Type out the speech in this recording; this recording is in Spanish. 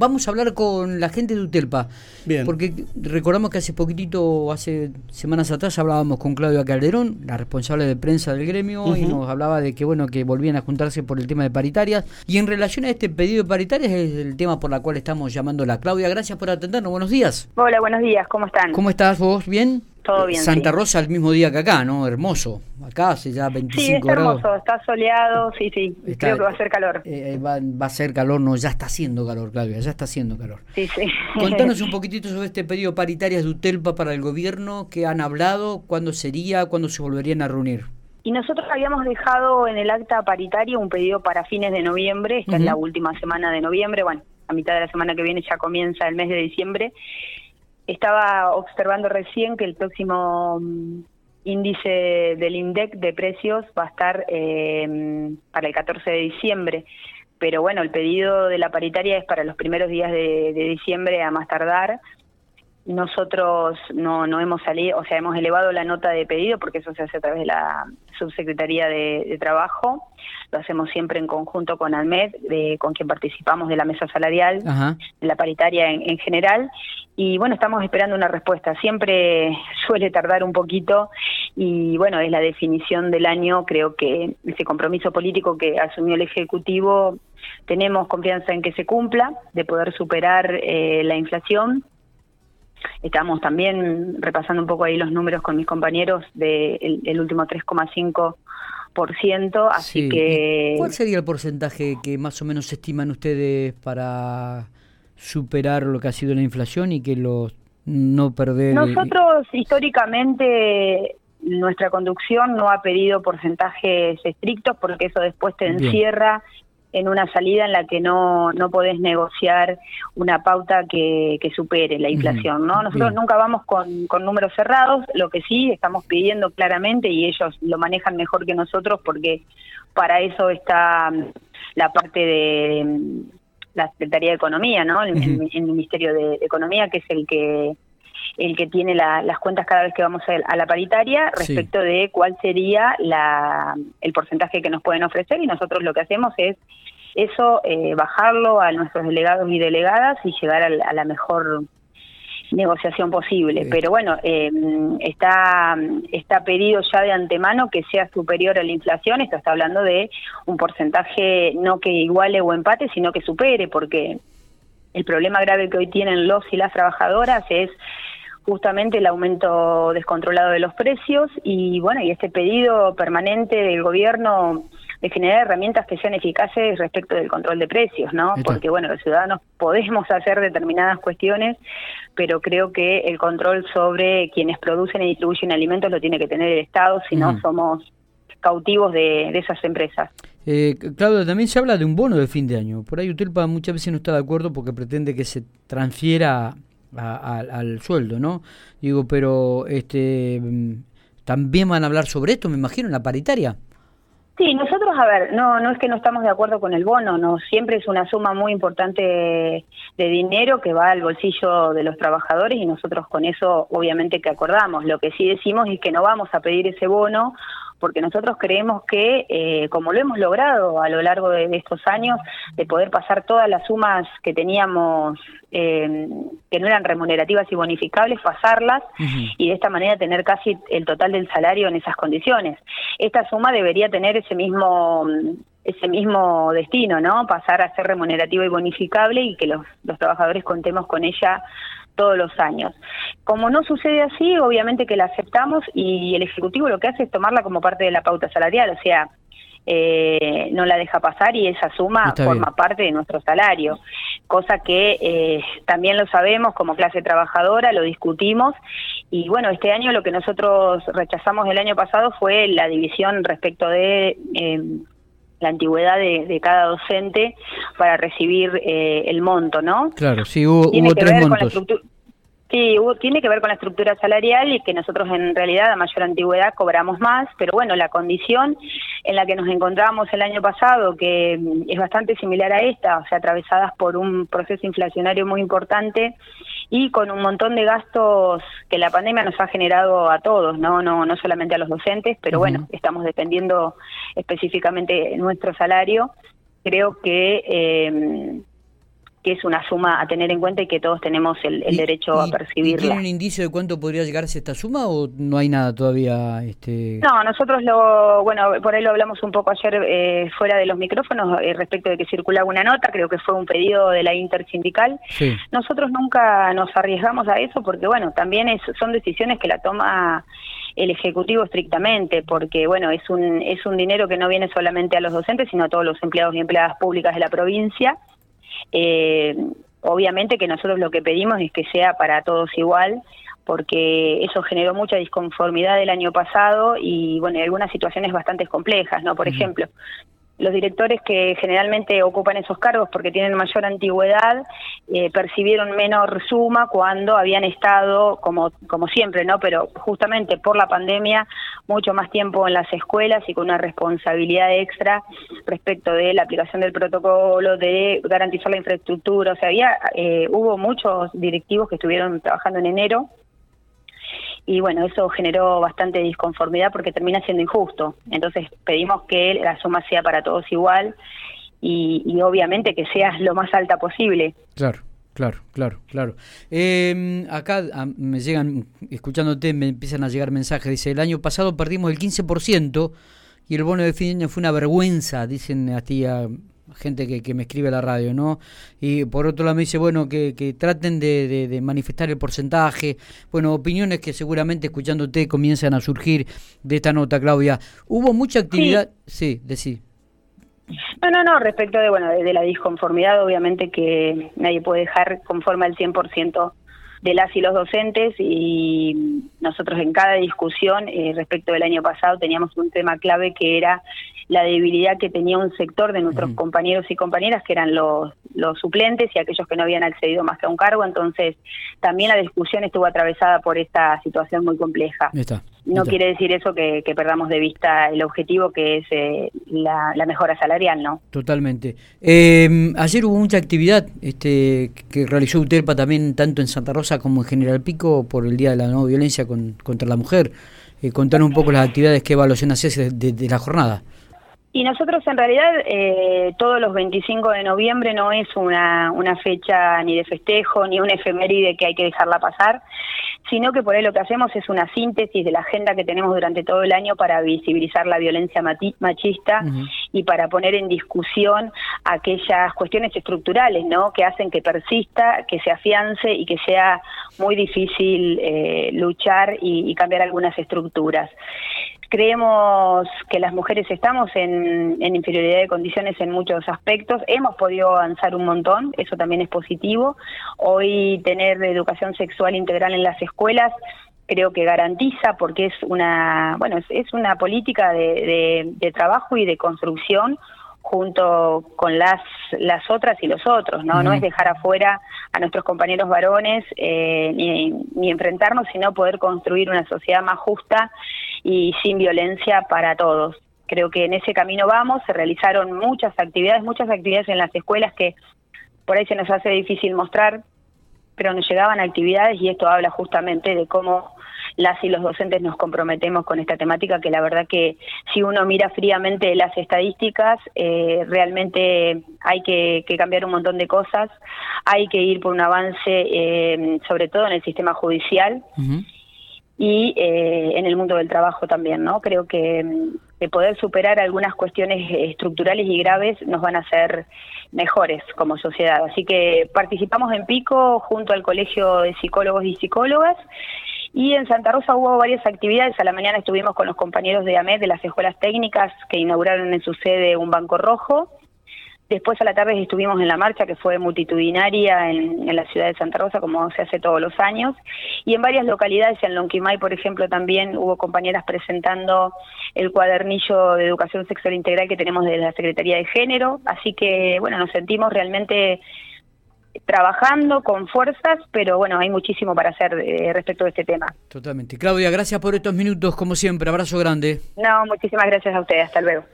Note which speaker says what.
Speaker 1: Vamos a hablar con la gente de Utelpa. Bien. Porque recordamos que hace poquitito, hace semanas atrás, hablábamos con Claudia Calderón, la responsable de prensa del gremio, y nos hablaba de que bueno que volvían a juntarse por el tema de paritarias. Y en relación a este pedido de paritarias es el tema por el cual estamos llamando a la Claudia. Gracias por atendernos. Buenos días.
Speaker 2: Hola, buenos días. ¿Cómo están?
Speaker 1: ¿Cómo estás vos? ¿Bien?
Speaker 2: Todo bien.
Speaker 1: Santa Rosa el mismo día que acá, ¿no? Hermoso. Acá hace ya 25
Speaker 2: sí,
Speaker 1: está
Speaker 2: hermoso, está soleado, sí, sí. Creo que va a ser calor.
Speaker 1: Eh, va, va, a ser calor, no, ya está haciendo calor, Claudia, ya está haciendo calor.
Speaker 2: Sí, sí.
Speaker 1: Contanos un poquitito sobre este pedido paritarias de UTELPA para el gobierno, qué han hablado, cuándo sería, cuándo se volverían a reunir.
Speaker 2: Y nosotros habíamos dejado en el acta paritaria un pedido para fines de noviembre, esta es la última semana de noviembre, bueno, a mitad de la semana que viene ya comienza el mes de diciembre. Estaba observando recién que el próximo mm, índice del INDEC de precios va a estar eh, para el 14 de diciembre, pero bueno, el pedido de la paritaria es para los primeros días de, de diciembre a más tardar. Nosotros no, no hemos salido, o sea, hemos elevado la nota de pedido porque eso se hace a través de la Subsecretaría de, Trabajo. Lo hacemos siempre en conjunto con ALMED, de, con quien participamos de la mesa salarial, de la paritaria en, en general. Y bueno, estamos esperando una respuesta. Siempre suele tardar un poquito y bueno, es la definición del año. Creo que ese compromiso político que asumió el Ejecutivo tenemos confianza en que se cumpla, de poder superar eh, la inflación Estamos también repasando un poco ahí los números con mis compañeros del de el, último 3,5%, así que...
Speaker 1: ¿Cuál sería el porcentaje que más o menos estiman ustedes para superar lo que ha sido la inflación y que los no perder...
Speaker 2: Nosotros históricamente nuestra conducción no ha pedido porcentajes estrictos porque eso después te encierra en una salida en la que no, no podés negociar una pauta que, que supere la inflación, ¿no? Nosotros nunca vamos con, con números cerrados, lo que sí estamos pidiendo claramente, y ellos lo manejan mejor que nosotros porque para eso está la parte de la Secretaría de Economía, ¿no? El, Ministerio de Economía, que es el que el que tiene las cuentas cada vez que vamos a, la paritaria respecto de cuál sería la, el porcentaje que nos pueden ofrecer y nosotros lo que hacemos es eso, eh, bajarlo a nuestros delegados y delegadas y llegar a, la mejor negociación posible. Pero bueno, eh, está, está pedido ya de antemano que sea superior a la inflación. Esto está hablando de un porcentaje no que iguale o empate, sino que supere, porque el problema grave que hoy tienen los y las trabajadoras es justamente el aumento descontrolado de los precios y bueno, y este pedido permanente del gobierno de generar herramientas que sean eficaces respecto del control de precios, ¿no? Porque bueno, los ciudadanos podemos hacer determinadas cuestiones, pero creo que el control sobre quienes producen y distribuyen alimentos lo tiene que tener el Estado, si no somos cautivos de, esas empresas.
Speaker 1: Eh, Claudia, también se habla de un bono de fin de año. Por ahí Utelpa muchas veces no está de acuerdo porque pretende que se transfiera al sueldo, ¿no? Digo, pero este también van a hablar sobre esto, me imagino, en la paritaria.
Speaker 2: Sí, nosotros, a ver, no, no es que no estamos de acuerdo con el bono, no, siempre es una suma muy importante de dinero que va al bolsillo de los trabajadores y nosotros con eso obviamente que acordamos. Lo que sí decimos es que no vamos a pedir ese bono porque nosotros creemos que, eh, como lo hemos logrado a lo largo de, estos años, de poder pasar todas las sumas que teníamos, eh, que no eran remunerativas y bonificables, pasarlas y de esta manera tener casi el total del salario en esas condiciones. Esta suma debería tener ese mismo ese mismo destino, ¿no? Pasar a ser remunerativa y bonificable y que los, los trabajadores contemos con ella todos los años. Como no sucede así, obviamente que la aceptamos y el Ejecutivo lo que hace es tomarla como parte de la pauta salarial, o sea, eh, no la deja pasar y esa suma forma parte de nuestro salario, cosa que eh, también lo sabemos como clase trabajadora, lo discutimos y bueno, este año lo que nosotros rechazamos el año pasado fue la división respecto de... Eh, la antigüedad de, cada docente para recibir eh, el monto, ¿no?
Speaker 1: Claro, sí, hubo, tres montos.
Speaker 2: Sí, tiene que ver con la estructura salarial y que nosotros en realidad a mayor antigüedad cobramos más, pero bueno, la condición en la que nos encontramos el año pasado, que es bastante similar a esta, o sea, atravesadas por un proceso inflacionario muy importante y con un montón de gastos que la pandemia nos ha generado a todos, no no no solamente a los docentes, pero bueno, estamos dependiendo específicamente nuestro salario. Creo que eh, que es una suma a tener en cuenta y que todos tenemos el, derecho a percibirla.
Speaker 1: ¿Tiene un indicio de cuánto podría llegarse esta suma o no hay nada todavía?
Speaker 2: Este... No, nosotros lo, bueno, por ahí lo hablamos un poco ayer eh, fuera de los micrófonos eh, respecto de que circulaba una nota, creo que fue un pedido de la intersindical. Nosotros nunca nos arriesgamos a eso porque, bueno, también es, son decisiones que la toma el ejecutivo estrictamente, porque bueno, es un es un dinero que no viene solamente a los docentes, sino a todos los empleados y empleadas públicas de la provincia eh, obviamente que nosotros lo que pedimos es que sea para todos igual, porque eso generó mucha disconformidad el año pasado y bueno, hay algunas situaciones bastante complejas, ¿no? Por ejemplo, los directores que generalmente ocupan esos cargos porque tienen mayor antigüedad eh, percibieron menor suma cuando habían estado, como, como siempre, ¿no? Pero justamente por la pandemia, mucho más tiempo en las escuelas y con una responsabilidad extra respecto de la aplicación del protocolo, de garantizar la infraestructura. O sea, había, eh, hubo muchos directivos que estuvieron trabajando en enero y bueno, eso generó bastante disconformidad porque termina siendo injusto. Entonces pedimos que la suma sea para todos igual y, obviamente que sea lo más alta posible.
Speaker 1: Claro. Claro, claro, claro. Eh, acá me llegan, escuchándote, me empiezan a llegar mensajes. Dice, el año pasado perdimos el 15% y el bono de fin de año fue una vergüenza, dicen a ti, gente que, que, me escribe a la radio, ¿no? Y por otro lado me dice, bueno, que, que traten de, de, manifestar el porcentaje, bueno, opiniones que seguramente escuchándote comienzan a surgir de esta nota, Claudia. ¿Hubo mucha actividad? Sí, de sí.
Speaker 2: No, no, no, respecto de, bueno, de, la disconformidad, obviamente que nadie puede dejar conforme al 100% de las y los docentes y nosotros en cada discusión eh, respecto del año pasado teníamos un tema clave que era la debilidad que tenía un sector de nuestros compañeros y compañeras, que eran los, los suplentes y aquellos que no habían accedido más que a un cargo. Entonces, también la discusión estuvo atravesada por esta situación muy compleja. No quiere decir eso que, perdamos de vista el objetivo, que es eh, la, mejora salarial, ¿no?
Speaker 1: Totalmente. Eh, ayer hubo mucha actividad este, que realizó UTERPA también, tanto en Santa Rosa como en General Pico, por el Día de la No Violencia contra la Mujer. Eh, contar un poco las actividades que evaluación haces de la jornada.
Speaker 2: Y nosotros en realidad eh, todos los 25 de noviembre no es una, una fecha ni de festejo ni un efeméride que hay que dejarla pasar, sino que por ahí lo que hacemos es una síntesis de la agenda que tenemos durante todo el año para visibilizar la violencia machista y para poner en discusión aquellas cuestiones estructurales ¿no? que hacen que persista, que se afiance y que sea muy difícil eh, luchar y cambiar algunas estructuras. Creemos que las mujeres estamos en, inferioridad de condiciones en muchos aspectos. Hemos podido avanzar un montón, eso también es positivo. Hoy tener educación sexual integral en las escuelas creo que garantiza porque es una bueno es, una política de, trabajo y de construcción junto con las las otras y los otros no no es dejar afuera a nuestros compañeros varones eh, ni, ni enfrentarnos sino poder construir una sociedad más justa y sin violencia para todos. Creo que en ese camino vamos, se realizaron muchas actividades, muchas actividades en las escuelas que por ahí se nos hace difícil mostrar, pero nos llegaban actividades y esto habla justamente de cómo las y los docentes nos comprometemos con esta temática, que la verdad que si uno mira fríamente las estadísticas, eh, realmente hay que, cambiar un montón de cosas, hay que ir por un avance, eh, sobre todo en el sistema judicial y eh, en el mundo del trabajo también, ¿no? Creo que de poder superar algunas cuestiones estructurales y graves nos van a hacer mejores como sociedad. Así que participamos en Pico junto al Colegio de Psicólogos y Psicólogas y en Santa Rosa hubo varias actividades. A la mañana estuvimos con los compañeros de AMED de las escuelas técnicas que inauguraron en su sede un banco rojo. Después a la tarde estuvimos en la marcha que fue multitudinaria en, la ciudad de Santa Rosa, como se hace todos los años. Y en varias localidades, en Lonquimay, por ejemplo, también hubo compañeras presentando el cuadernillo de educación sexual integral que tenemos desde la Secretaría de Género. Así que, bueno, nos sentimos realmente trabajando con fuerzas, pero bueno, hay muchísimo para hacer eh, respecto de este tema.
Speaker 1: Totalmente. Claudia, gracias por estos minutos, como siempre. Abrazo grande.
Speaker 2: No, muchísimas gracias a ustedes. Hasta luego.